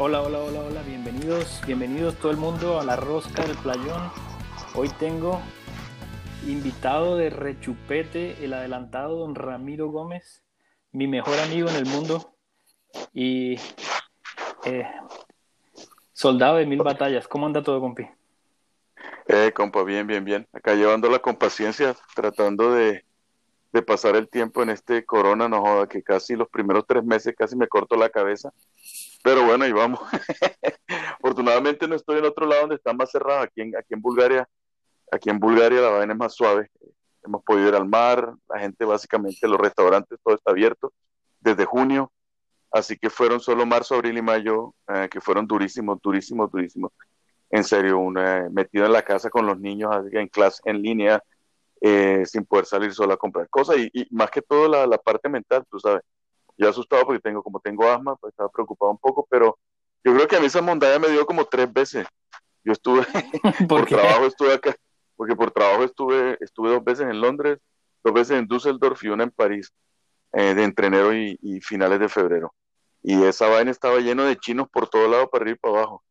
Hola, hola, hola, hola, bienvenidos, bienvenidos todo el mundo a la rosca del playón. Hoy tengo invitado de rechupete el adelantado don Ramiro Gómez, mi mejor amigo en el mundo y eh, soldado de mil batallas. ¿Cómo anda todo, compi? Eh, compa, bien, bien, bien. Acá llevándola con paciencia, tratando de, de pasar el tiempo en este corona, no joda, que casi los primeros tres meses casi me corto la cabeza pero bueno, ahí vamos. Afortunadamente no estoy en otro lado donde está más cerrado. Aquí en, aquí en Bulgaria, aquí en Bulgaria la vaina es más suave. Hemos podido ir al mar, la gente básicamente, los restaurantes, todo está abierto desde junio. Así que fueron solo marzo, abril y mayo, eh, que fueron durísimos, durísimos, durísimos. En serio, una, metido en la casa con los niños en clase, en línea, eh, sin poder salir solo a comprar cosas. Y, y más que todo la, la parte mental, tú sabes yo asustado porque tengo, como tengo asma, pues estaba preocupado un poco, pero yo creo que a mí esa montaña me dio como tres veces. Yo estuve, por, trabajo estuve acá, porque por trabajo estuve, estuve dos veces en Londres, dos veces en Düsseldorf y una en París, eh, de entre enero y, finales de febrero. Y esa vaina estaba lleno de chinos por todo lado, para arriba y para abajo.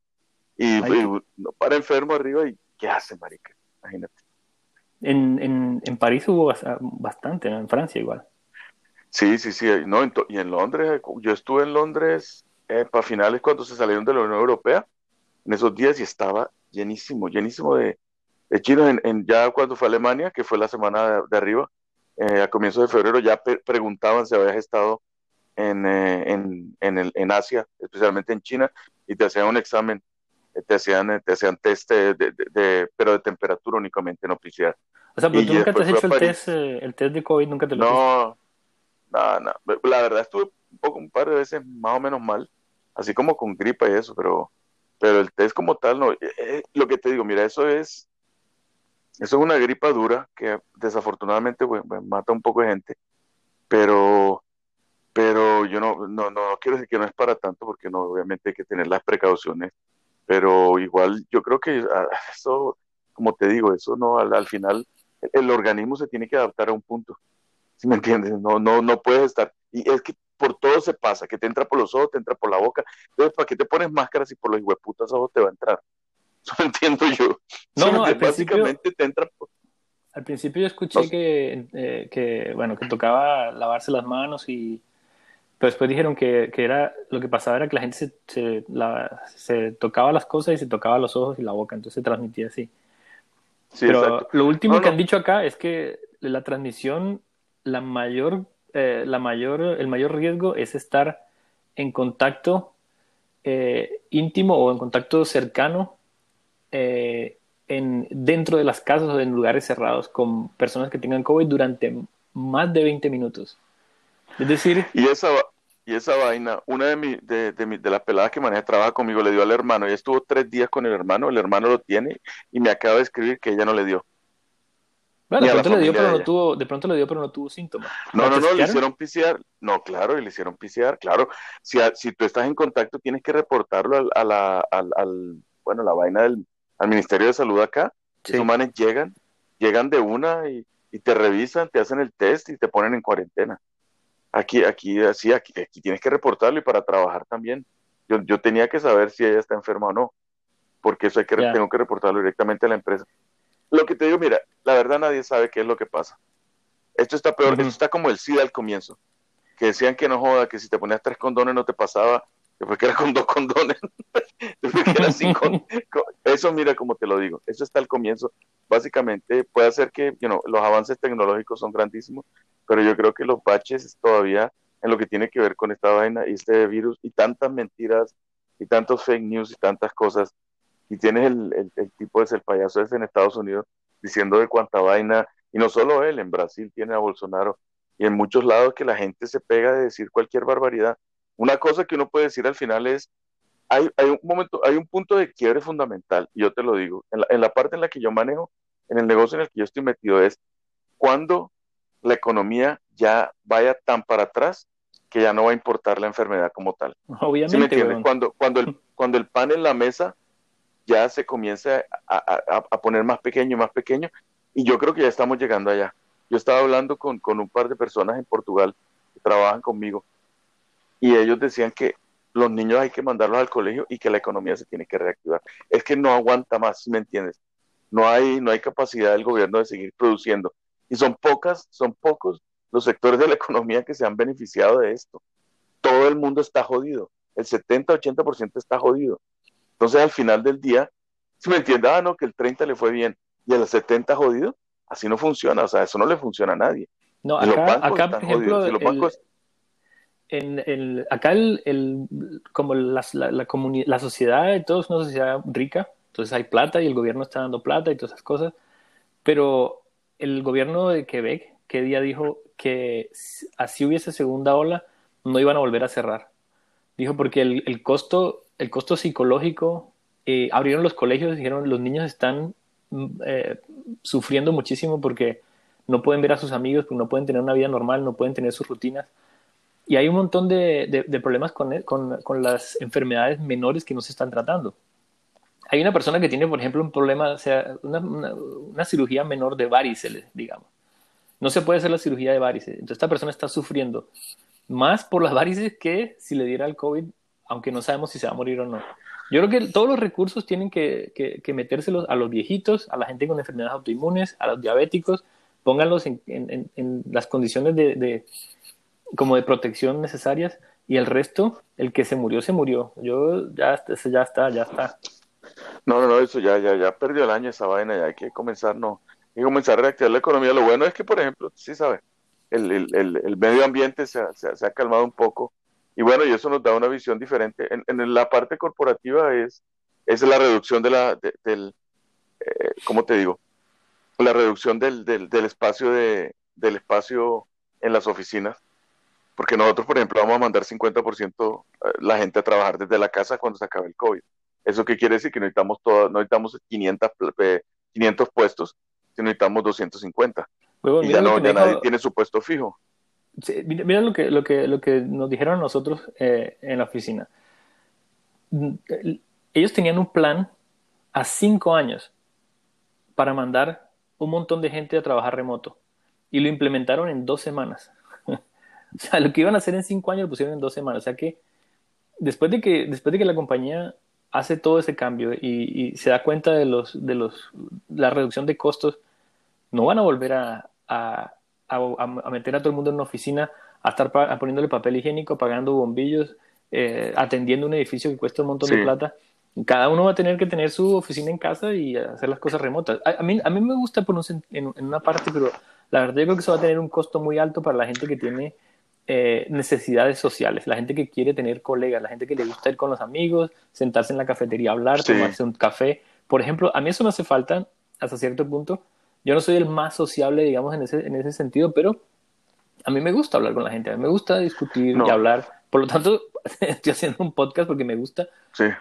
Y, para enfermo arriba, ¿y qué hace, marica? Imagínate. En, en, en París hubo bastante, en Francia igual. Sí, sí, sí. No, y en Londres, yo estuve en Londres eh, para finales cuando se salieron de la Unión Europea, en esos días y estaba llenísimo, llenísimo de, de chinos. En, ya cuando fue a Alemania, que fue la semana de, arriba, eh, a comienzos de febrero, ya preguntaban si habías estado en, eh, en, en, el, en Asia, especialmente en China, y te hacían un examen, te hacían, te hacían test, de, pero de temperatura únicamente, no oficial. O sea, pero tú nunca te has hecho el test, el test de COVID, nunca te lo No, no, no. La verdad estuve un poco un par de veces más o menos mal, así como con gripa y eso, pero, pero el test como tal, no. Eh, eh, lo que te digo, mira, eso es, eso es una gripa dura que desafortunadamente mata un poco de gente, pero, pero yo no, no, no quiero decir que no es para tanto, porque no, obviamente hay que tener las precauciones, pero igual yo creo que ah, eso, como te digo, eso no, al final el organismo se tiene que adaptar a un punto. ¿Sí me entiendes? No, no, no puedes estar. Y es que por todo se pasa, que te entra por los ojos, te entra por la boca. Entonces, ¿para qué te pones máscaras si por los hueputas ojos te va a entrar? Eso lo entiendo yo. No, no, básicamente te entra por... Al principio yo escuché que, eh, que, bueno, que tocaba lavarse las manos y... Pero después dijeron que, que era lo que pasaba era que la gente se, se, la, se tocaba las cosas y se tocaba los ojos y la boca, entonces se transmitía así. Sí, Pero lo último que han dicho acá es que la transmisión la mayor, eh, la mayor, el mayor riesgo es estar en contacto eh, íntimo o en contacto cercano eh, en, dentro de las casas o en lugares cerrados con personas que tengan COVID durante más de 20 minutos. Es decir... Y esa, y esa vaina, una de, mi, de, de, de las peladas que maneja trabaja conmigo le dio al hermano. y estuvo tres días con el hermano, el hermano lo tiene y me acaba de escribir que ella no le dio. Bueno, de pronto, le dio, pero no tuvo, de pronto le dio, pero no tuvo síntomas. No, no, no, le hicieron PCR. No, claro, le hicieron PCR, claro. Si, si tú estás en contacto, tienes que reportarlo al, a la, al, al, bueno, la vaina del al Ministerio de Salud acá. Sí. Esos manes llegan, llegan de una y, y, te revisan, te hacen el test y te ponen en cuarentena. Aquí, aquí, así, aquí, aquí tienes que reportarlo y para trabajar también. Yo, yo tenía que saber si ella está enferma o no, porque eso hay que, tengo que reportarlo directamente a la empresa. Lo que te digo, mira, la verdad nadie sabe qué es lo que pasa. Esto está peor, esto está como el SIDA al comienzo, que decían que no joda, que si te ponías tres condones no te pasaba, después que era con dos condones, después que era sin Eso mira como te lo digo, eso está al comienzo. Básicamente puede hacer que los avances tecnológicos son grandísimos, pero yo creo que los baches todavía en lo que tiene que ver con esta vaina y este virus y tantas mentiras y tantos fake news y tantas cosas y tienes el, el, tipo es el payaso ese en Estados Unidos diciendo de cuánta vaina, y no solo él, en Brasil tiene a Bolsonaro, y en muchos lados que la gente se pega de decir cualquier barbaridad. Una cosa que uno puede decir al final es, hay, hay un momento, hay un punto de quiebre fundamental, y yo te lo digo, en la, en la parte en la que yo manejo, en el negocio en el que yo estoy metido, es cuando la economía ya vaya tan para atrás que ya no va a importar la enfermedad como tal. Obviamente. Cuando, cuando, el, cuando el pan en la mesa ya se comienza a, poner más pequeño y más pequeño, y yo creo que ya estamos llegando allá. Yo estaba hablando con, un par de personas en Portugal que trabajan conmigo, y ellos decían que los niños hay que mandarlos al colegio y que la economía se tiene que reactivar. Es que no aguanta más, me entiendes. No hay, no hay capacidad del gobierno de seguir produciendo. Y son pocas, son pocos los sectores de la economía que se han beneficiado de esto. Todo el mundo está jodido. El 70-80% está jodido. Entonces, al final del día, si me entiendes, ah, no, que el 30 le fue bien y el 70 jodido, así no funciona. O sea, eso no le funciona a nadie. No, acá, acá por ejemplo, en, acá el, como la, la, la, la sociedad de todos es una sociedad rica, entonces hay plata y el gobierno está dando plata y todas esas cosas, pero el gobierno de Quebec, que día dijo que así hubiese segunda ola, no iban a volver a cerrar. Dijo porque el, el costo, el costo psicológico, eh, abrieron los colegios dijeron los niños están mm, eh, sufriendo muchísimo porque no pueden ver a sus amigos, porque no pueden tener una vida normal, no pueden tener sus rutinas. Y hay un montón de, problemas con, con, con, las enfermedades menores que no se están tratando. Hay una persona que tiene, por ejemplo, un problema, o sea, una, una, cirugía menor de varices, digamos. No se puede hacer la cirugía de varices. Entonces, esta persona está sufriendo más por las varices que si le diera el COVID, aunque no sabemos si se va a morir o no. Yo creo que todos los recursos tienen que, que, metérselos a los viejitos, a la gente con enfermedades autoinmunes, a los diabéticos, pónganlos en, las condiciones de, como de protección necesarias y el resto, el que se murió, se murió. Yo ya, ya está, ya está. No, no, no, eso ya, ya, ya perdió el año esa vaina, ya hay que comenzar, no, hay que comenzar a reactivar la economía. Lo bueno es que, por ejemplo, sí sabe, el, medio ambiente se, ha, calmado un poco y bueno, y eso nos da una visión diferente. En, en la parte corporativa es, es la reducción de la, del, eh, ¿cómo te digo? La reducción del, del, del espacio de, del espacio en las oficinas porque nosotros, por ejemplo, vamos a mandar 50% eh, la gente a trabajar desde la casa cuando se acabe el COVID. ¿Eso qué quiere decir? Que necesitamos, todo, no necesitamos 500, 500 puestos, sino necesitamos 250. y ya, no, ya nadie tiene su puesto fijo. Mira, lo, que, lo, que, lo que nos dijeron a nosotros eh, en la oficina. Ellos tenían un plan a cinco años para mandar un montón de gente a trabajar remoto y lo implementaron en dos semanas. O sea, lo que iban a hacer en cinco años lo pusieron en dos semanas. O sea que después de que, después de que la compañía hace todo ese cambio y, se da cuenta de los, de los, la reducción de costos, no van a volver a, a, a, meter a todo el mundo en una oficina, a estar poniéndole papel higiénico, pagando bombillos, eh, atendiendo un edificio que cuesta un montón de plata. Cada uno va a tener que tener su oficina en casa y hacer las cosas remotas. A, mí, a mí me gusta por en, en, una parte, pero la verdad yo creo que eso va a tener un costo muy alto para la gente que tiene eh, necesidades sociales, la gente que quiere tener colegas, la gente que le gusta ir con los amigos, sentarse en la cafetería a hablar, tomarse un café. Por ejemplo, a mí eso me hace falta hasta cierto punto. Yo no soy el más sociable, digamos, en ese, en ese sentido, pero a mí me gusta hablar con la gente, a mí me gusta discutir y hablar. Por lo tanto, estoy haciendo un podcast porque me gusta,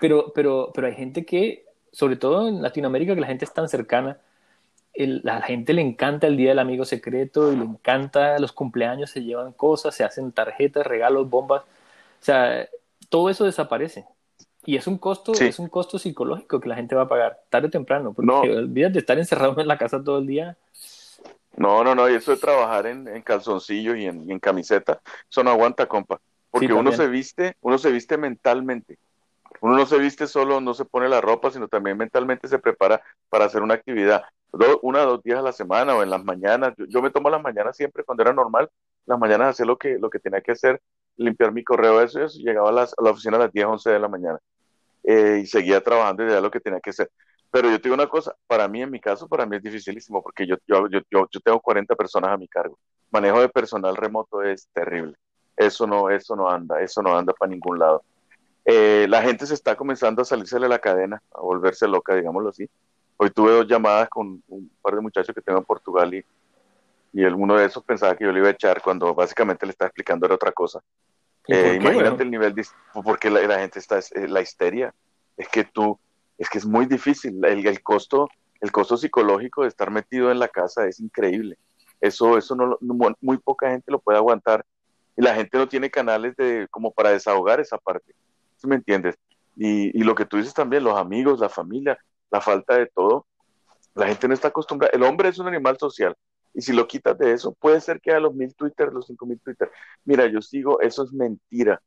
pero, pero, pero hay gente que, sobre todo en Latinoamérica, que la gente es tan cercana, la gente le encanta el Día del Amigo Secreto y le encanta los cumpleaños, se llevan cosas, se hacen tarjetas, regalos, bombas. O sea, todo eso desaparece. Y es un costo, es un costo psicológico que la gente va a pagar tarde o temprano. Porque no. olvidas de estar encerrado en la casa todo el día. No, no, no, y eso de trabajar en, en calzoncillo y en, en, camiseta, eso no aguanta, compa. Porque uno se viste, uno se viste mentalmente. Uno no se viste solo, no se pone la ropa, sino también mentalmente se prepara para hacer una actividad una o dos días a la semana o en las mañanas. Yo, me tomo las mañanas siempre cuando era normal, las mañanas hacer lo que, lo que tenía que hacer, limpiar mi correo, eso, eso llegaba a, las, a la oficina a las 10, 11 de la mañana eh, y seguía trabajando y ya lo que tenía que hacer. Pero yo te digo una cosa, para mí, en mi caso, para mí es dificilísimo porque yo, yo, yo, yo, tengo 40 personas a mi cargo. Manejo de personal remoto es terrible. Eso no, eso no anda, eso no anda para ningún lado. Eh, la gente se está comenzando a salirse de la cadena, a volverse loca, digámoslo así. Hoy tuve dos llamadas con un par de muchachos que tengo en Portugal y, y uno de esos pensaba que yo le iba a echar cuando básicamente le estaba explicando era otra cosa. Eh, imagínate el nivel, de, porque la, la, gente está, eh, la histeria, es que tú, es que es muy difícil, el, el, costo, el costo psicológico de estar metido en la casa es increíble. Eso, eso no, muy poca gente lo puede aguantar y la gente no tiene canales de, como para desahogar esa parte. ¿Sí me entiendes? Y, y lo que tú dices también, los amigos, la familia, la falta de todo. La gente no está acostumbrada. El hombre es un animal social. Y si lo quitas de eso, puede ser que a los mil Twitter, los cinco mil Twitter. Mira, yo sigo, eso es mentira.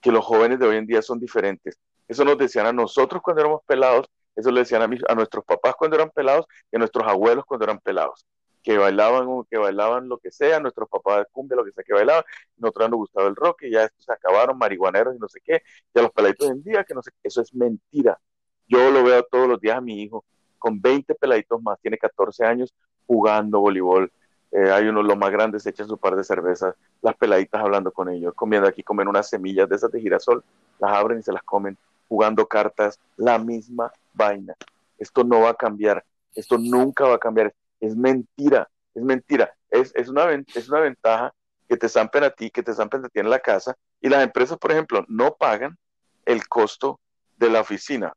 que los jóvenes de hoy en día son diferentes. Eso nos decían a nosotros cuando éramos pelados, eso le decían a, a nuestros papás cuando eran pelados y a nuestros abuelos cuando eran pelados. Que bailaban, que bailaban lo que sea, nuestros papás de cumbia, lo que sea que bailaban, nosotros nos gustaba el rock y ya estos se acabaron, marihuaneros y no sé qué, ya los peladitos hoy en día, que no sé qué, eso es mentira. Yo lo veo todos los días a mi hijo con 20 peladitos más, tiene 14 años jugando voleibol, eh, hay uno, los más grandes echan su par de cervezas, las peladitas hablando con ellos, comiendo aquí, comen unas semillas de esas de girasol, las abren y se las comen, jugando cartas, la misma vaina. Esto no va a cambiar, esto nunca va a cambiar, es mentira, es mentira, es, es, una, es una ventaja que te zampen a ti, que te zampen a ti en la casa, y las empresas, por ejemplo, no pagan el costo de la oficina,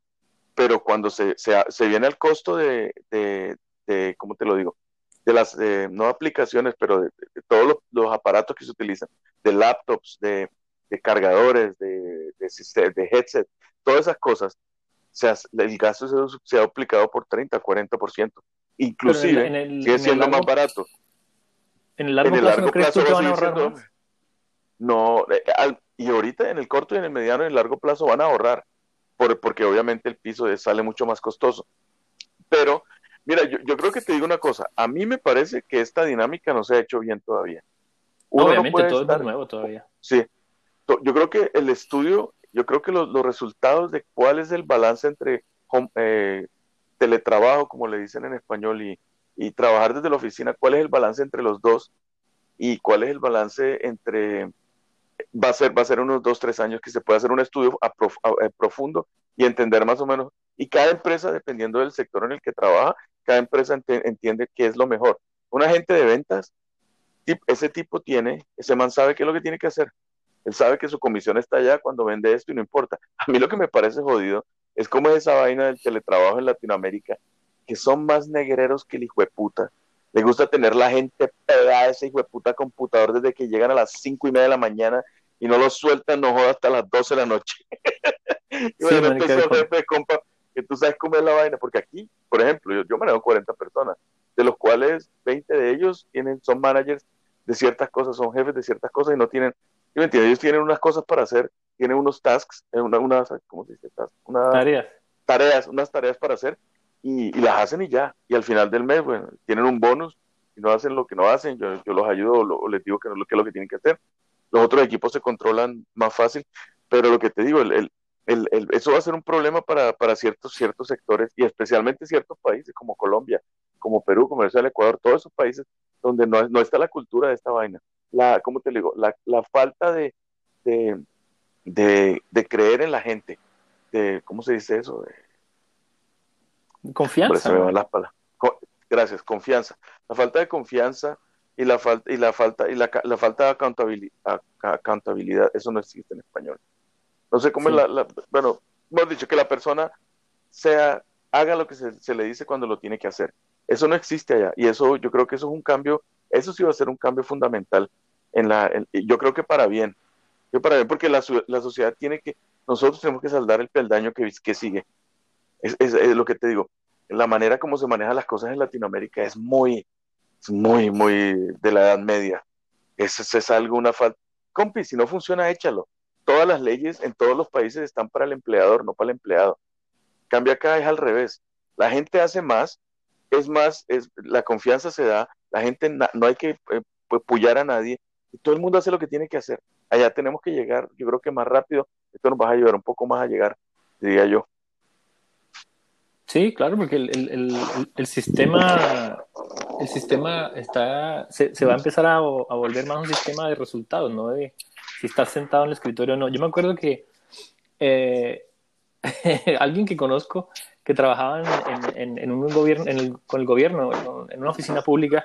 pero cuando se, se, viene el costo de, de, de, ¿cómo te lo digo? De las, no aplicaciones, pero de, todos los, aparatos que se utilizan, de laptops, de, cargadores, de, de, headset, todas esas cosas, se el gasto se, ha aplicado por 30, 40%. Inclusive, sigue siendo más barato. ¿En el largo, plazo, ¿no van a ahorrar No, eh, y ahorita en el corto y en el mediano y en el largo plazo van a ahorrar, por, porque obviamente el piso sale mucho más costoso. Pero Mira, yo, creo que te digo una cosa. A mí me parece que esta dinámica no se ha hecho bien todavía. Obviamente todo es nuevo todavía. Sí. Yo creo que el estudio, yo creo que los, resultados de cuál es el balance entre eh, teletrabajo, como le dicen en español, y, trabajar desde la oficina, cuál es el balance entre los dos y cuál es el balance entre va a ser va a ser unos dos tres años que se puede hacer un estudio eh, profundo y entender más o menos y cada empresa dependiendo del sector en el que trabaja cada empresa entiende qué es lo mejor. Un agente de ventas, ese tipo tiene, ese man sabe qué es lo que tiene que hacer. Él sabe que su comisión está allá cuando vende esto y no importa. A mí lo que me parece jodido es como esa vaina del teletrabajo en Latinoamérica, que son más negreros que el hijo de puta. Le gusta tener la gente pegada a ese hijo de puta computador desde que llegan a las cinco y media de la mañana y no lo sueltan, no joda, hasta las 12 de la noche. y bueno, entonces jefe de compa, que tú sabes cómo es la vaina, porque aquí, por ejemplo, yo, yo manejo 40 personas, de los cuales 20 de ellos tienen, son managers de ciertas cosas, son jefes de ciertas cosas y no tienen, yo entiendo, ellos tienen unas cosas para hacer, tienen unos tasks, eh, una, unas, ¿cómo se dice? tareas. Tareas, unas tareas para hacer y, las hacen y ya. Y al final del mes, bueno, tienen un bonus y no hacen lo que no hacen, yo, yo los ayudo o, les digo que, no, que es lo que tienen que hacer. Los otros equipos se controlan más fácil, pero lo que te digo, el, el, eso va a ser un problema para, para, ciertos, ciertos sectores y especialmente ciertos países como Colombia, como Perú, como el Ecuador, todos esos países donde no, no está la cultura de esta vaina. La, ¿Cómo te digo? La, la falta de, de, de, creer en la gente, de, ¿cómo se dice eso? confianza. gracias, confianza. La falta de confianza y la falta y la falta y la, la falta de accountabilidad, accountabilidad, eso no existe en español. No sé cómo es la, bueno, hemos dicho que la persona sea, haga lo que se, le dice cuando lo tiene que hacer. Eso no existe allá y eso yo creo que eso es un cambio, eso sí va a ser un cambio fundamental en la, yo creo que para bien, yo para bien, porque la, la, sociedad tiene que, nosotros tenemos que saldar el peldaño que, que sigue. Es, es, lo que te digo, la manera como se manejan las cosas en Latinoamérica es muy, muy, muy de la Edad Media. Eso es, es algo, una falta. Compi, si no funciona, échalo todas las leyes en todos los países están para el empleador, no para el empleado. Cambia acá es al revés. La gente hace más, es más, es, la confianza se da, la gente no hay que eh, a nadie, y todo el mundo hace lo que tiene que hacer. Allá tenemos que llegar, yo creo que más rápido, esto nos va a ayudar un poco más a llegar, diría yo. Sí, claro, porque el, sistema el sistema está se, se va a empezar a, a, volver más un sistema de resultados, no de, si estás sentado en el escritorio o no. Yo me acuerdo que eh, alguien que conozco que trabajaba en, un gobierno, con el gobierno, en una oficina pública,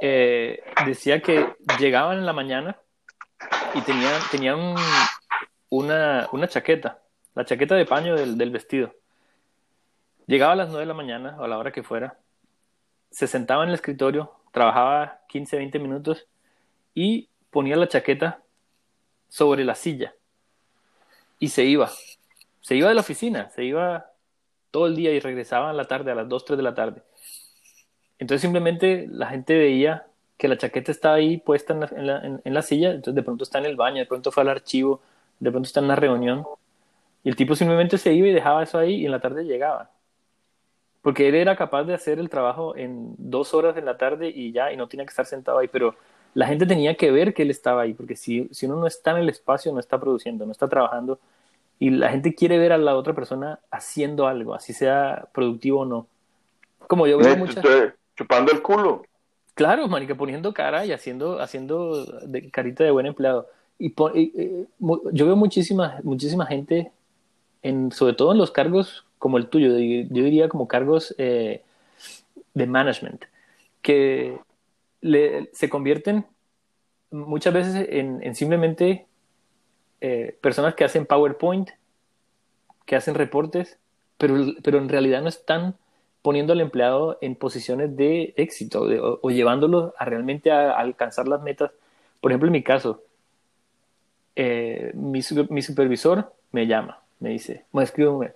eh, decía que llegaban en la mañana y tenían, tenían una, una, chaqueta, la chaqueta de paño del, del, vestido. Llegaba a las 9 de la mañana, o a la hora que fuera, se sentaba en el escritorio, trabajaba 15, 20 minutos y ponía la chaqueta sobre la silla y se iba. Se iba de la oficina, se iba todo el día y regresaba a la tarde, a las 2, 3 de la tarde. Entonces simplemente la gente veía que la chaqueta estaba ahí puesta en la, en la, silla, entonces de pronto está en el baño, de pronto fue al archivo, de pronto está en una reunión y el tipo simplemente se iba y dejaba eso ahí y en la tarde llegaba. Porque él era capaz de hacer el trabajo en dos horas en la tarde y ya, y no tenía que estar sentado ahí, pero la gente tenía que ver que él estaba ahí, porque si, si uno no está en el espacio, no está produciendo, no está trabajando, y la gente quiere ver a la otra persona haciendo algo, así sea productivo o no. Como yo veo muchas... Chupando el culo. Claro, manica, poniendo cara y haciendo, haciendo de, carita de buen empleado. Y, eh, yo veo muchísima, muchísima gente, en, sobre todo en los cargos como el tuyo, yo diría como cargos eh, de management, que se convierten muchas veces en, simplemente eh, personas que hacen PowerPoint, que hacen reportes, pero, pero en realidad no están poniendo al empleado en posiciones de éxito o, llevándolo a realmente a, alcanzar las metas. Por ejemplo, en mi caso, eh, mi, mi, supervisor me llama, me dice, me escribe,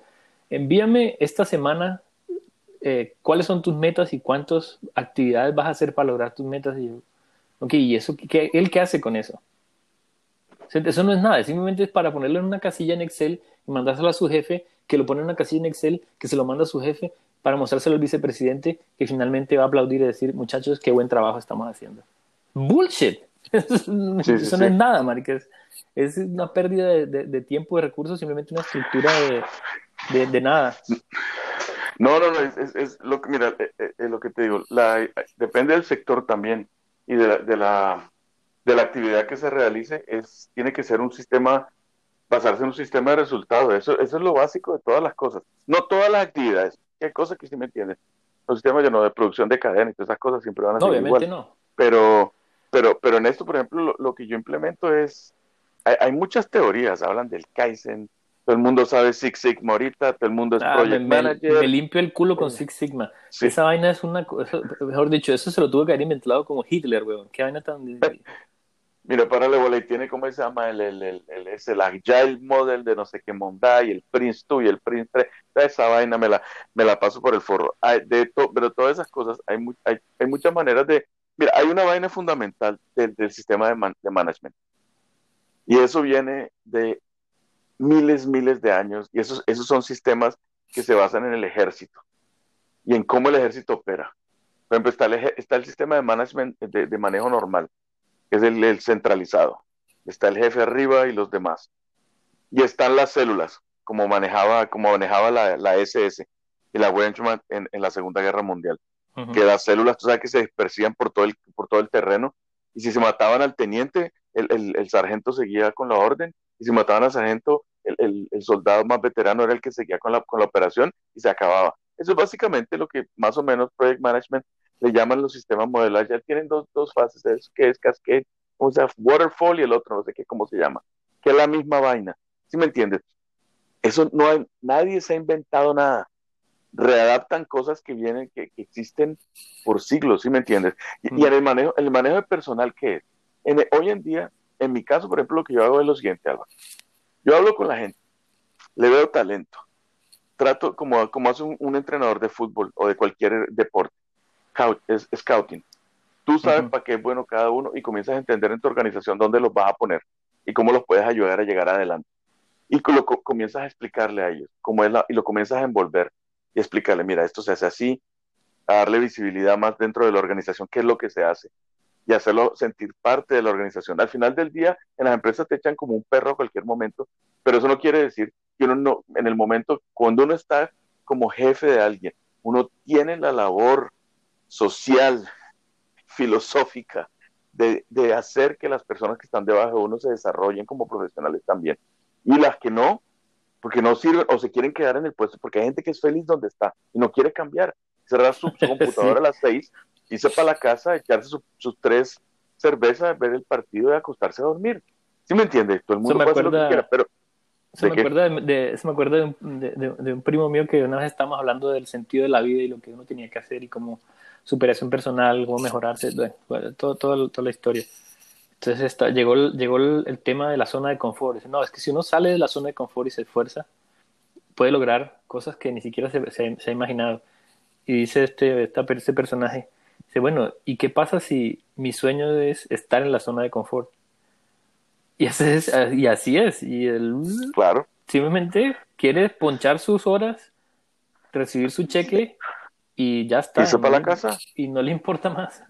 envíame esta semana eh, cuáles son tus metas y cuántas actividades vas a hacer para lograr tus metas. Y yo, ok, ¿y eso qué, él qué hace con eso? Eso no es nada, simplemente es para ponerlo en una casilla en Excel y mandárselo a su jefe, que lo pone en una casilla en Excel, que se lo manda a su jefe para mostrárselo al vicepresidente, que finalmente va a aplaudir y decir, muchachos, qué buen trabajo estamos haciendo. Bullshit. Eso, no es nada, marica. Es, una pérdida de, tiempo y recursos, simplemente una estructura de, nada. No, no, no, es, lo que, mira, es, eh, eh, lo que te digo, la, depende del sector también y de la, de la, de la actividad que se realice, es, tiene que ser un sistema, basarse en un sistema de resultados, eso, eso es lo básico de todas las cosas, no todas las actividades, hay cosas que sí me entienden, los sistemas ya no de producción de cadena y todas esas cosas siempre van a ser obviamente no. pero, pero, pero en esto, por ejemplo, lo, que yo implemento es, hay, hay muchas teorías, hablan del Kaizen, todo el mundo sabe Six Sigma ahorita, todo el mundo es ah, Project Manager. Me limpio el culo con Six Sigma. Esa vaina es una, mejor dicho, eso se lo tuvo que haber inventado como Hitler, weón. Qué vaina tan... Mira, para y tiene, ¿cómo se llama? El, el, el, el, es el Agile Model de no sé qué Monday, el Prince 2 y el Prince 3. Esa vaina me la, me la paso por el forro. Hay de pero todas esas cosas, hay, hay, hay, muchas maneras de... Mira, hay una vaina fundamental del, del sistema de, de management. Y eso viene de miles, miles de años, y esos, esos son sistemas que se basan en el ejército y en cómo el ejército opera. Por ejemplo, está el, está el sistema de management, de, manejo normal, que es el, centralizado. Está el jefe arriba y los demás. Y están las células, como manejaba, como manejaba la, la SS y la Wehrmacht en, en la Segunda Guerra Mundial. Que las células, tú sabes que se dispersían por todo el, por todo el terreno, y si se mataban al teniente, el, el, el sargento seguía con la orden, y si mataban al sargento, el, soldado más veterano era el que seguía con la, con la operación y se acababa. Eso es básicamente lo que más o menos Project Management le llaman los sistemas modelares. Ya tienen dos, dos fases de eso, que es Cascade, o sea, Waterfall y el otro, no sé qué, cómo se llama, que es la misma vaina. ¿Sí me entiendes? Eso no hay, nadie se ha inventado nada. Readaptan cosas que vienen, que, existen por siglos, ¿sí me entiendes? Y, en el manejo, el manejo de personal, ¿qué es? En, hoy en día, en mi caso, por ejemplo, lo que yo hago es lo siguiente, Álvaro. Yo hablo con la gente, le veo talento, trato como, como hace un, entrenador de fútbol o de cualquier deporte, es, scouting. Tú sabes para qué es bueno cada uno y comienzas a entender en tu organización dónde los vas a poner y cómo los puedes ayudar a llegar adelante. Y lo, comienzas a explicarle a ellos cómo es la, y lo comienzas a envolver y explicarle, mira, esto se hace así, a darle visibilidad más dentro de la organización, qué es lo que se hace y hacerlo sentir parte de la organización. Al final del día, en las empresas te echan como un perro a cualquier momento, pero eso no quiere decir que uno no, en el momento, cuando uno está como jefe de alguien, uno tiene la labor social, filosófica, de, de hacer que las personas que están debajo de uno se desarrollen como profesionales también. Y las que no, porque no sirven o se quieren quedar en el puesto, porque hay gente que es feliz donde está y no quiere cambiar. Cerrar su, computadora a las seis irse para la casa, echarse sus tres cervezas, ver el partido y acostarse a dormir. ¿Sí me entiendes? Todo el mundo puede hacer lo que quiera, pero... Se me, acuerda de, me acuerda de un, primo mío que una vez estábamos hablando del sentido de la vida y lo que uno tenía que hacer y cómo superación personal, cómo mejorarse, bueno, todo, todo, toda la historia. Entonces está, llegó, llegó el, tema de la zona de confort. No, es que si uno sale de la zona de confort y se esfuerza, puede lograr cosas que ni siquiera se, se, ha imaginado. Y dice este, este personaje, Dice, bueno, ¿y qué pasa si mi sueño es estar en la zona de confort? Y así es, y así es. Y él claro. simplemente quiere ponchar sus horas, recibir su cheque y ya está. ¿Y para la casa? Y no le importa más.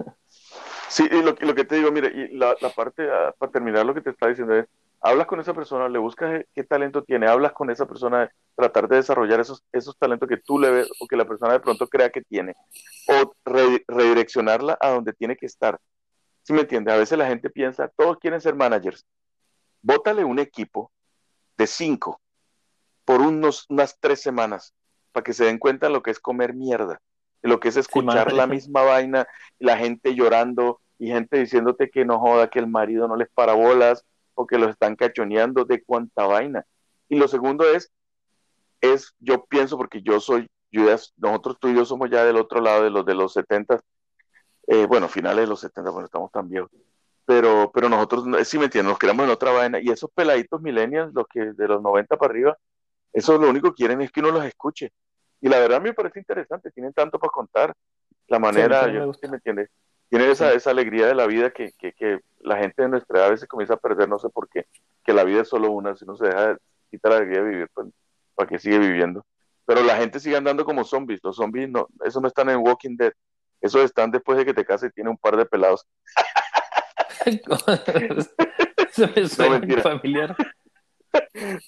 Sí, y lo, lo que te digo, mire, y la, la parte, ah, para terminar lo que te está diciendo es, hablas con esa persona, le buscas qué talento tiene, hablas con esa persona, tratar de desarrollar esos, esos talentos que tú le ves o que la persona de pronto crea que tiene, o redireccionarla a donde tiene que estar. ¿Sí me entiendes? A veces la gente piensa, todos quieren ser managers. Bótale un equipo de cinco por unos, unas tres semanas para que se den cuenta de lo que es comer mierda lo que es escuchar la misma vaina, la gente llorando y gente diciéndote que no joda, que el marido no les para bolas o que los están cachoneando de cuánta vaina. Y lo segundo es, es, yo pienso, porque yo soy, yo nosotros tú y yo somos ya del otro lado de los de los 70, eh, bueno, finales de los 70, bueno, estamos tan viejos, pero, pero nosotros, si me entienden, nos quedamos en otra vaina, y esos peladitos millennials, los que de los 90 para arriba, eso lo único que quieren es que uno los escuche, y la verdad me parece interesante, tienen tanto para contar. La manera, yo, me entiende, tienen esa, esa alegría de la vida que, que, que, la gente de nuestra edad a veces comienza a perder, no sé por qué, que la vida es solo una, si no se deja quitar la alegría de vivir, pues, ¿para que sigue viviendo? Pero la gente sigue andando como zombies, los zombies no, eso no están en Walking Dead, esos están después de que te cases y tiene un par de pelados. eso me suena no, familiar.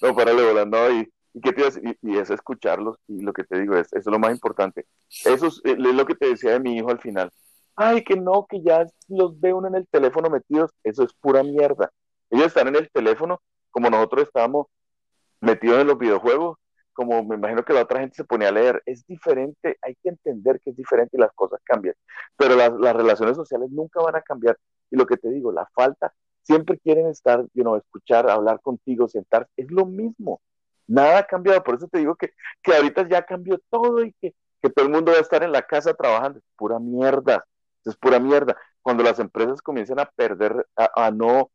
no, párale volando y ¿Y qué te y, es escucharlos, y lo que te digo es, eso es lo más importante. Eso es, eh, lo que te decía de mi hijo al final. Ay, que no, que ya los ve uno en el teléfono metidos, eso es pura mierda. Ellos están en el teléfono como nosotros estábamos metidos en los videojuegos, como me imagino que la otra gente se pone a leer. Es diferente, hay que entender que es diferente y las cosas cambian. Pero las, las relaciones sociales nunca van a cambiar. Y lo que te digo, la falta, siempre quieren estar, you know, escuchar, hablar contigo, sentarse, es lo mismo Nada ha cambiado, por eso te digo que, que ahorita ya cambió todo y que, que todo el mundo va a estar en la casa trabajando. Es pura mierda, es pura mierda. Cuando las empresas comienzan a perder, a, no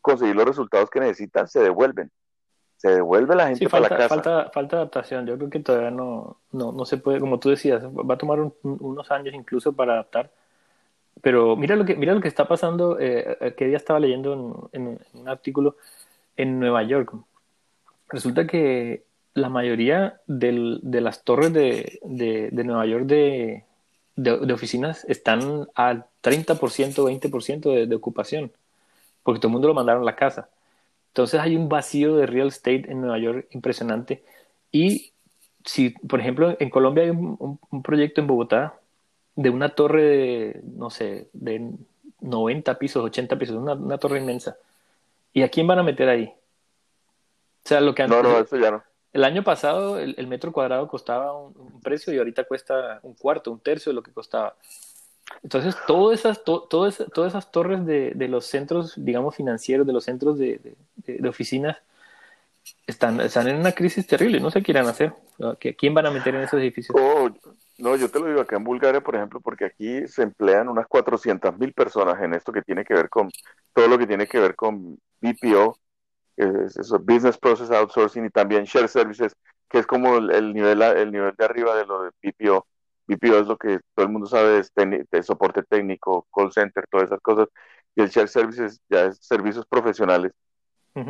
conseguir los resultados que necesitan, se devuelven. Se devuelve la gente para la casa. Falta, falta adaptación. Yo creo que todavía no, no, no se puede, como tú decías, va a tomar unos años incluso para adaptar. Pero mira lo que, mira lo que está pasando, eh, eh que día estaba leyendo en, en, un artículo en Nueva York. Resulta que la mayoría del, de las torres de, de, de Nueva York de, de, oficinas están al 30%, 20% de, de ocupación, porque todo el mundo lo mandaron a la casa. Entonces hay un vacío de real estate en Nueva York impresionante. Y si, por ejemplo, en Colombia hay un, un, proyecto en Bogotá de una torre de, no sé, de 90 pisos, 80 pisos, una, una torre inmensa. ¿Y a quién van a meter ahí? O sea, lo que No, no, eso ya no. El año pasado el, metro cuadrado costaba un, precio y ahorita cuesta un cuarto, un tercio de lo que costaba. Entonces, todas esas, todas esas torres de, de, los centros, digamos, financieros, de los centros de, de, oficinas, están, están en una crisis terrible. No sé qué irán a hacer. ¿Quién van a meter en esos edificios? Oh, no, yo te lo digo acá en Bulgaria, por ejemplo, porque aquí se emplean unas 400 mil personas en esto que tiene que ver con todo lo que tiene que ver con BPO, eso, Business Process Outsourcing y también Share Services, que es como el, nivel, el nivel de arriba de lo de BPO. BPO es lo que todo el mundo sabe, es de soporte técnico, call center, todas esas cosas. Y el Share Services ya es servicios profesionales.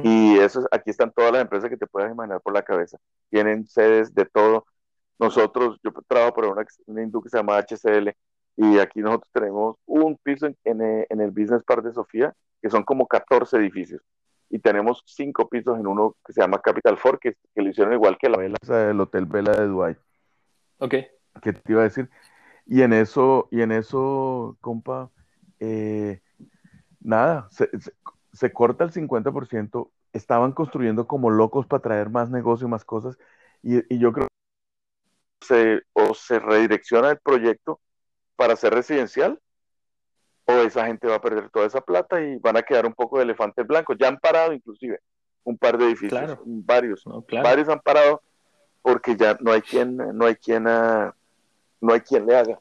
Y eso, aquí están todas las empresas que te puedas imaginar por la cabeza. Tienen sedes de todo. Nosotros, yo trabajo por una, una que se llama HCL y aquí nosotros tenemos un piso en, en el Business Park de Sofía, que son como 14 edificios y tenemos cinco pisos en uno que se llama Capital Fort, que, que lo hicieron igual que la vela del Hotel Vela de Dubai. Ok. ¿Qué te iba a decir? Y en eso, y en eso, compa, eh, nada, se, se, corta el 50%, estaban construyendo como locos para traer más negocio y más cosas, y, y yo creo que se, o se redirecciona el proyecto para ser residencial, o esa gente va a perder toda esa plata y van a quedar un poco de elefantes blancos. Ya han parado inclusive un par de edificios, varios, varios han parado porque ya no hay quien, no hay quien, uh, no hay quien le haga.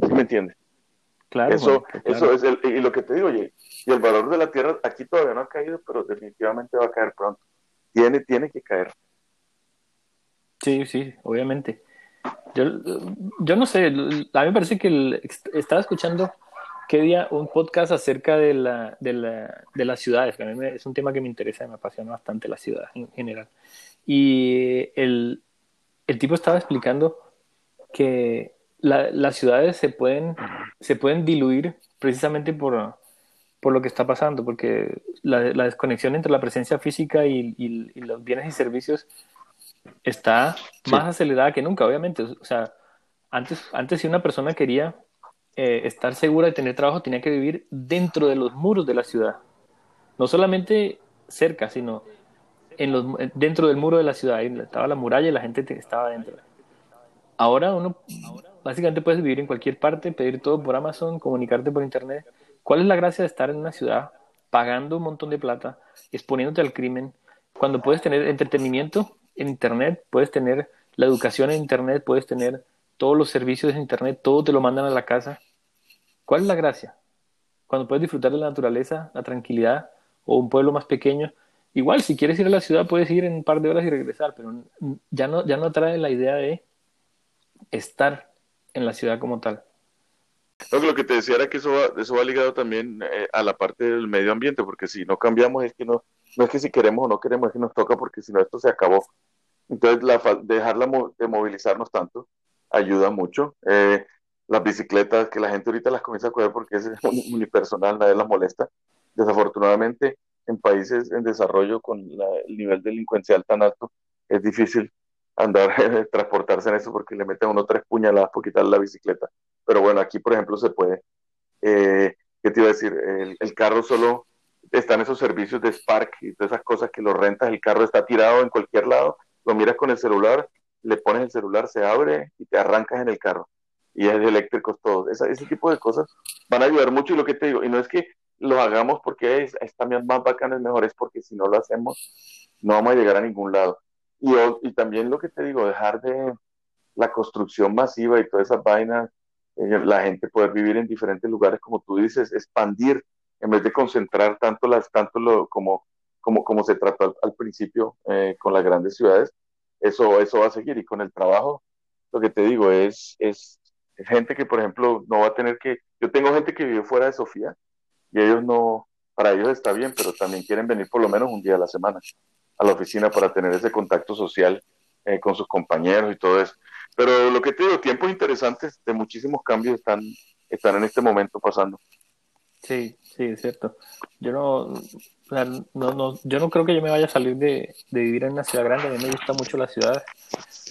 ¿Sí me entiendes? Claro. Eso, eso es el, y lo que te digo, oye, y el valor de la tierra aquí todavía no ha caído, pero definitivamente va a caer pronto. Tiene, tiene que caer. Sí, sí, obviamente. Yo, yo no sé, a mí me parece que estaba escuchando qué día un podcast acerca de, la, de, la, de las ciudades, que a mí es un tema que me interesa, me apasiona bastante la ciudad en general. Y el, el tipo estaba explicando que las ciudades se pueden, se pueden diluir precisamente por, por lo que está pasando, porque la, desconexión entre la presencia física y, los bienes y servicios está más acelerada que nunca, obviamente. O sea, antes, antes si una persona quería eh, estar segura de tener trabajo, tenía que vivir dentro de los muros de la ciudad. No solamente cerca, sino en los, dentro del muro de la ciudad. Estaba la muralla y la gente estaba dentro. Ahora uno básicamente puedes vivir en cualquier parte, pedir todo por Amazon, comunicarte por Internet ¿Cuál es la gracia de estar en una ciudad pagando un montón de plata, exponiéndote al crimen, cuando puedes tener entretenimiento en Internet, puedes tener la educación en Internet, puedes tener todos los servicios en Internet, todo te lo mandan a la casa? ¿Cuál es la gracia? Cuando puedes disfrutar de la naturaleza, la tranquilidad o un pueblo más pequeño. Igual, si quieres ir a la ciudad, puedes ir en un par de horas y regresar, pero ya no, ya no trae la idea de estar en la ciudad como tal lo que te decía era que eso va, eso va ligado también eh, a la parte del medio ambiente, porque si no cambiamos es que no, no es que si queremos o no queremos, es que nos toca porque si no esto se acabó. Entonces, la, dejarla de movilizarnos tanto ayuda mucho. Eh, las bicicletas, que la gente ahorita las comienza a coger porque es unipersonal, nadie las molesta. Desafortunadamente, en países en desarrollo con el nivel delincuencial tan alto, es difícil andar, transportarse en eso porque le meten uno tres puñaladas por quitarle la bicicleta. Pero bueno, aquí por ejemplo se puede. Eh, ¿Qué te iba a decir? El, carro solo está en esos servicios de Spark y todas esas cosas que lo rentas, el carro está tirado en cualquier lado, lo miras con el celular, le pones el celular, se abre y te arrancas en el carro. Y es de eléctricos todo. ese tipo de cosas van a ayudar mucho y lo que te digo, y no es que lo hagamos porque es, es también más bacano, es mejor, es porque si no lo hacemos, no vamos a llegar a ningún lado. Y, y también lo que te digo, dejar de la construcción masiva y todas esas vainas, eh, la gente poder vivir en diferentes lugares, como tú dices, expandir en vez de concentrar tanto las tanto lo como como como se trató al, principio eh, con las grandes ciudades eso eso va a seguir y con el trabajo lo que te digo es, es gente que por ejemplo no va a tener que yo tengo gente que vive fuera de Sofía y ellos no para ellos está bien pero también quieren venir por lo menos un día a la semana a la oficina para tener ese contacto social eh, con sus compañeros y todo eso. Pero lo que te digo, tiempos interesantes de muchísimos cambios están, están en este momento pasando. Sí, sí, es cierto. Yo no, no, no, yo no creo que yo me vaya a salir de, de, vivir en una ciudad grande. A mí me gusta mucho la ciudad.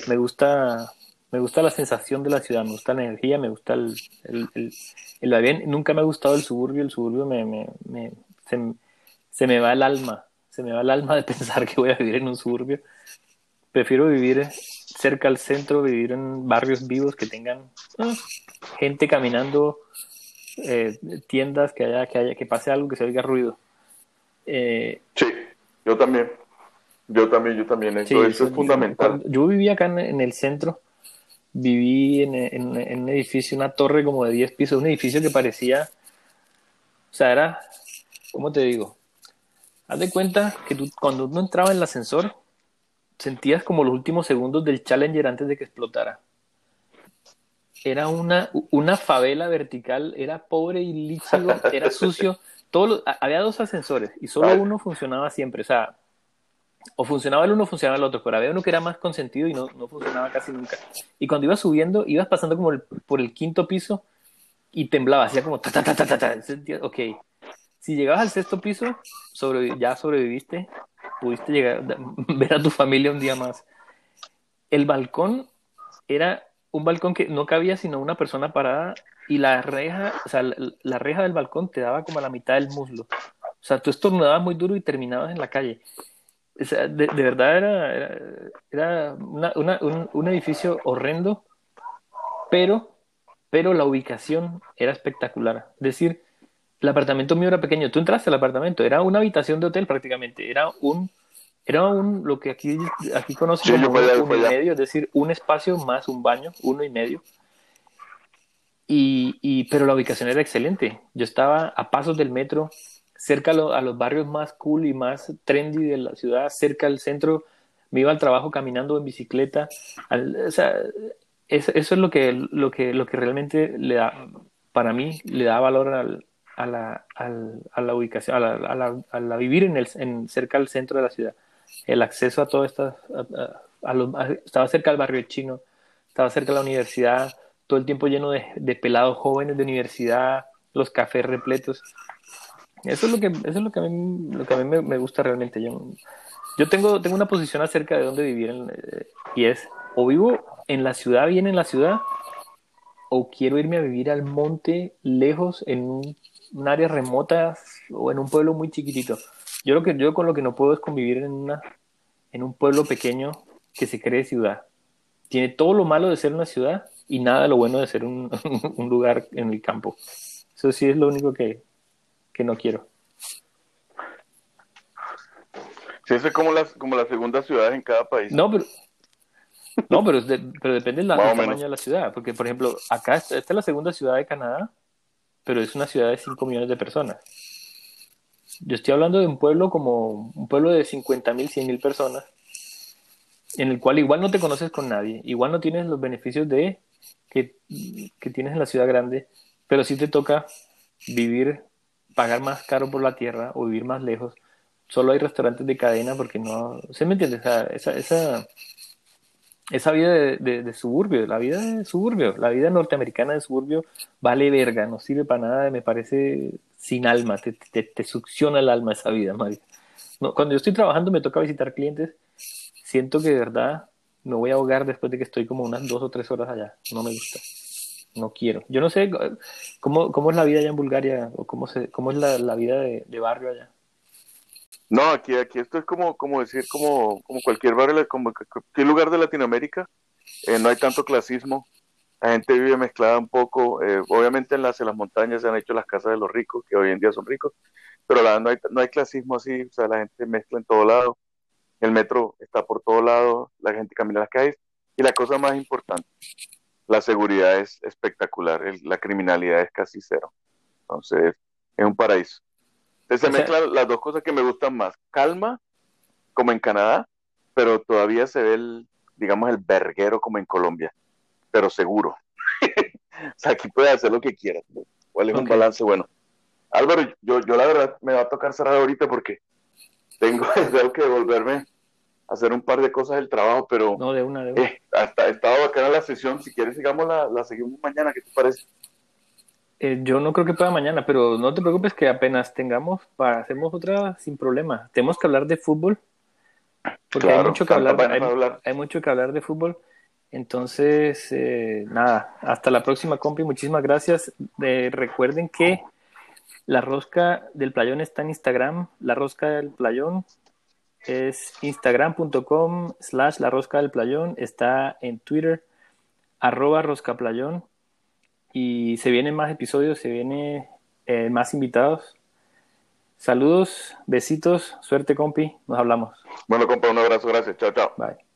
Me gusta, me gusta la sensación de la ciudad, me gusta la energía, me gusta el, el, el, bien. Nunca me ha gustado el suburbio. El suburbio me, me, me se, se, me va el alma. Se me va el alma de pensar que voy a vivir en un suburbio. Prefiero vivir cerca al centro, vivir en barrios vivos que tengan ah, gente caminando, eh, tiendas, que haya, que haya, que pase algo, que se oiga ruido. Eh, sí, yo también. Yo también, yo también. Eso, es fundamental. Yo viví acá en, el centro, viví en, en, un edificio, una torre como de 10 pisos, un edificio que parecía, o sea, era, ¿cómo te digo? Haz de cuenta que tú, cuando uno entraba en el ascensor, sentías como los últimos segundos del Challenger antes de que explotara. Era una, una favela vertical, era pobre y líquido, era sucio. Todos había dos ascensores y solo uno funcionaba siempre. O sea, o funcionaba el uno o funcionaba el otro, pero había uno que era más consentido y no, no funcionaba casi nunca. Y cuando ibas subiendo, ibas pasando como por el quinto piso y temblaba, hacía como ta ta ta ta ta. Ok, si llegabas al sexto piso, ya sobreviviste, pudiste llegar, ver a tu familia un día más. El balcón era un balcón que no cabía sino una persona parada y la reja, o sea, la, reja del balcón te daba como a la mitad del muslo. O sea, tú estornudabas muy duro y terminabas en la calle. O sea, de, verdad era, era, un, edificio horrendo, pero, pero la ubicación era espectacular. Es decir, el apartamento mío era pequeño. Tú entraste al apartamento, era una habitación de hotel prácticamente. Era un, era un, lo que aquí, aquí conocemos como uno y medio, es decir, un espacio más un baño, uno y medio. Y, y, pero la ubicación era excelente. Yo estaba a pasos del metro, cerca a, a, los barrios más cool y más trendy de la ciudad, cerca al centro. Me iba al trabajo caminando en bicicleta. o sea, eso, eso, es lo que, lo, que, lo que realmente le da, para mí le da valor al, a, la, a la ubicación, a la, a la, a la vivir en el, en, cerca del centro de la ciudad. El acceso a todo esto, estaba cerca del barrio chino, estaba cerca de la universidad, todo el tiempo lleno de, de, pelados jóvenes de universidad, los cafés repletos. Eso es lo que, eso es lo que a mí, lo que a mí me, me gusta realmente. Yo, yo tengo, tengo una posición acerca de dónde vivir eh, y es o vivo en la ciudad, bien en la ciudad, o quiero irme a vivir al monte, lejos, en un, área remota o en un pueblo muy chiquitito. Yo lo que yo con lo que no puedo es convivir en una en un pueblo pequeño que se cree ciudad. Tiene todo lo malo de ser una ciudad y nada lo bueno de ser un, un lugar en el campo. Eso sí es lo único que, que no quiero. Sí, eso es como las, como las segundas ciudades en cada país. No, pero, no, pero, pero depende del tamaño de la ciudad. Porque, por ejemplo, acá esta, es la segunda ciudad de Canadá, pero es una ciudad de 5 millones de personas. Yo estoy hablando de un pueblo como un pueblo de 50 mil, 100 mil personas, en el cual igual no te conoces con nadie, igual no tienes los beneficios de que, que tienes en la ciudad grande, pero sí te toca vivir, pagar más caro por la tierra o vivir más lejos solo hay restaurantes de cadena porque no, ¿se me entiende? esa, esa, esa vida de, suburbio, la vida de suburbio, la vida norteamericana de suburbio vale verga, no sirve para nada, me parece sin alma, te, te, succiona el alma esa vida, Mario. No, cuando yo estoy trabajando me toca visitar clientes, siento que de verdad me voy a ahogar después de que estoy como unas dos o tres horas allá, no me gusta, no quiero. Yo no sé cómo, cómo es la vida allá en Bulgaria o cómo, se, cómo es la, la vida de, de barrio allá. No, aquí, aquí esto es como, como decir, como, como cualquier barrio, como cualquier lugar de Latinoamérica, eh, no hay tanto clasismo, la gente vive mezclada un poco, eh, obviamente en las, en las montañas se han hecho las casas de los ricos, que hoy en día son ricos, pero la, no, hay, no hay clasismo así, o sea, la gente mezcla en todo lado, el metro está por todo lado, la gente camina las calles, y la cosa más importante, la seguridad es espectacular, la criminalidad es casi cero, entonces es un paraíso se mezclan las dos cosas que me gustan más. Calma, como en Canadá, pero todavía se ve el, digamos, el verguero como en Colombia, pero seguro. o sea, aquí puedes hacer lo que quieras. ¿Cuál es un balance bueno? Álvaro, yo, yo la verdad me va a tocar cerrar ahorita porque tengo, que devolverme a hacer un par de cosas del trabajo, pero no, de una, de una. Eh, hasta estaba bacana la sesión. Si quieres, sigamos la, la seguimos mañana. ¿Qué te parece? Eh, yo no creo que pueda mañana, pero no te preocupes que apenas tengamos, para hacemos otra sin problema. Tenemos que hablar de fútbol, porque hay mucho que hablar, hay, mucho que hablar de fútbol. Entonces, eh, nada, hasta la próxima, compi. Muchísimas gracias. Eh, recuerden que la rosca del playón está en Instagram. La rosca del playón es instagram.com slash la rosca del playón. Está en Twitter, arroba roscaplayón y se vienen más episodios, se vienen eh, más invitados. Saludos, besitos, suerte compi, nos hablamos. Bueno compa, un abrazo, gracias, chao, chao. Bye.